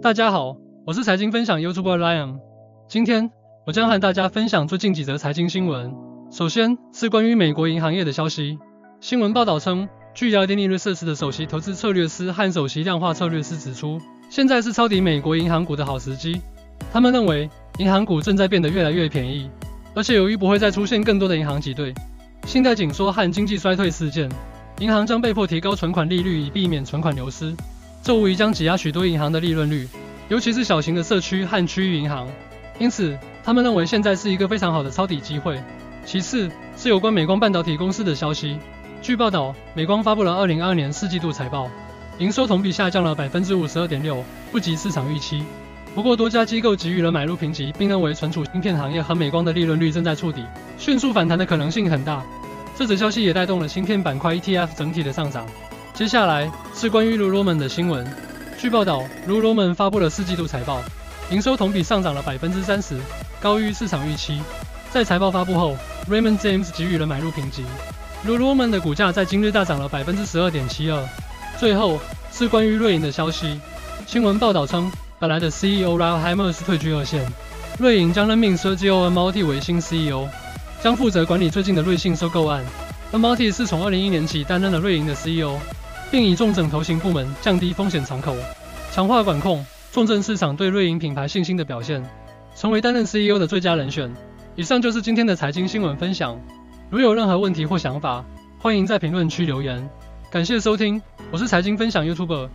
大家好，我是财经分享 YouTuber Lion。今天我将和大家分享最近几则财经新闻。首先是关于美国银行业的消息。新闻报道称，据 y a d i n Research 的首席投资策略师和首席量化策略师指出，现在是抄底美国银行股的好时机。他们认为，银行股正在变得越来越便宜，而且由于不会再出现更多的银行挤兑、信贷紧缩和经济衰退事件，银行将被迫提高存款利率以避免存款流失。这无疑将挤压许多银行的利润率，尤其是小型的社区和区域银行。因此，他们认为现在是一个非常好的抄底机会。其次，是有关美光半导体公司的消息。据报道，美光发布了2022年四季度财报，营收同比下降了百分之五十二点六，不及市场预期。不过，多家机构给予了买入评级，并认为存储芯片行业和美光的利润率正在触底，迅速反弹的可能性很大。这则消息也带动了芯片板块 ETF 整体的上涨。接下来是关于 Lululemon 的新闻。据报道，Lululemon 发布了四季度财报，营收同比上涨了百分之三十，高于市场预期。在财报发布后，Raymond James 给予了买入评级，Lululemon 的股价在今日大涨了百分之十二点七二。最后是关于瑞银的消息。新闻报道称，本来的 CEO Ralph Hamers 退居二线，瑞银将任命 Sergio m a l t i 为新 CEO，将负责管理最近的瑞信收购案。m a l t i 是从二零一年起担任了瑞银的 CEO。并以重整投行部门，降低风险敞口，强化管控，重振市场对瑞银品牌信心的表现，成为担任 CEO 的最佳人选。以上就是今天的财经新闻分享。如有任何问题或想法，欢迎在评论区留言。感谢收听，我是财经分享 YouTuber。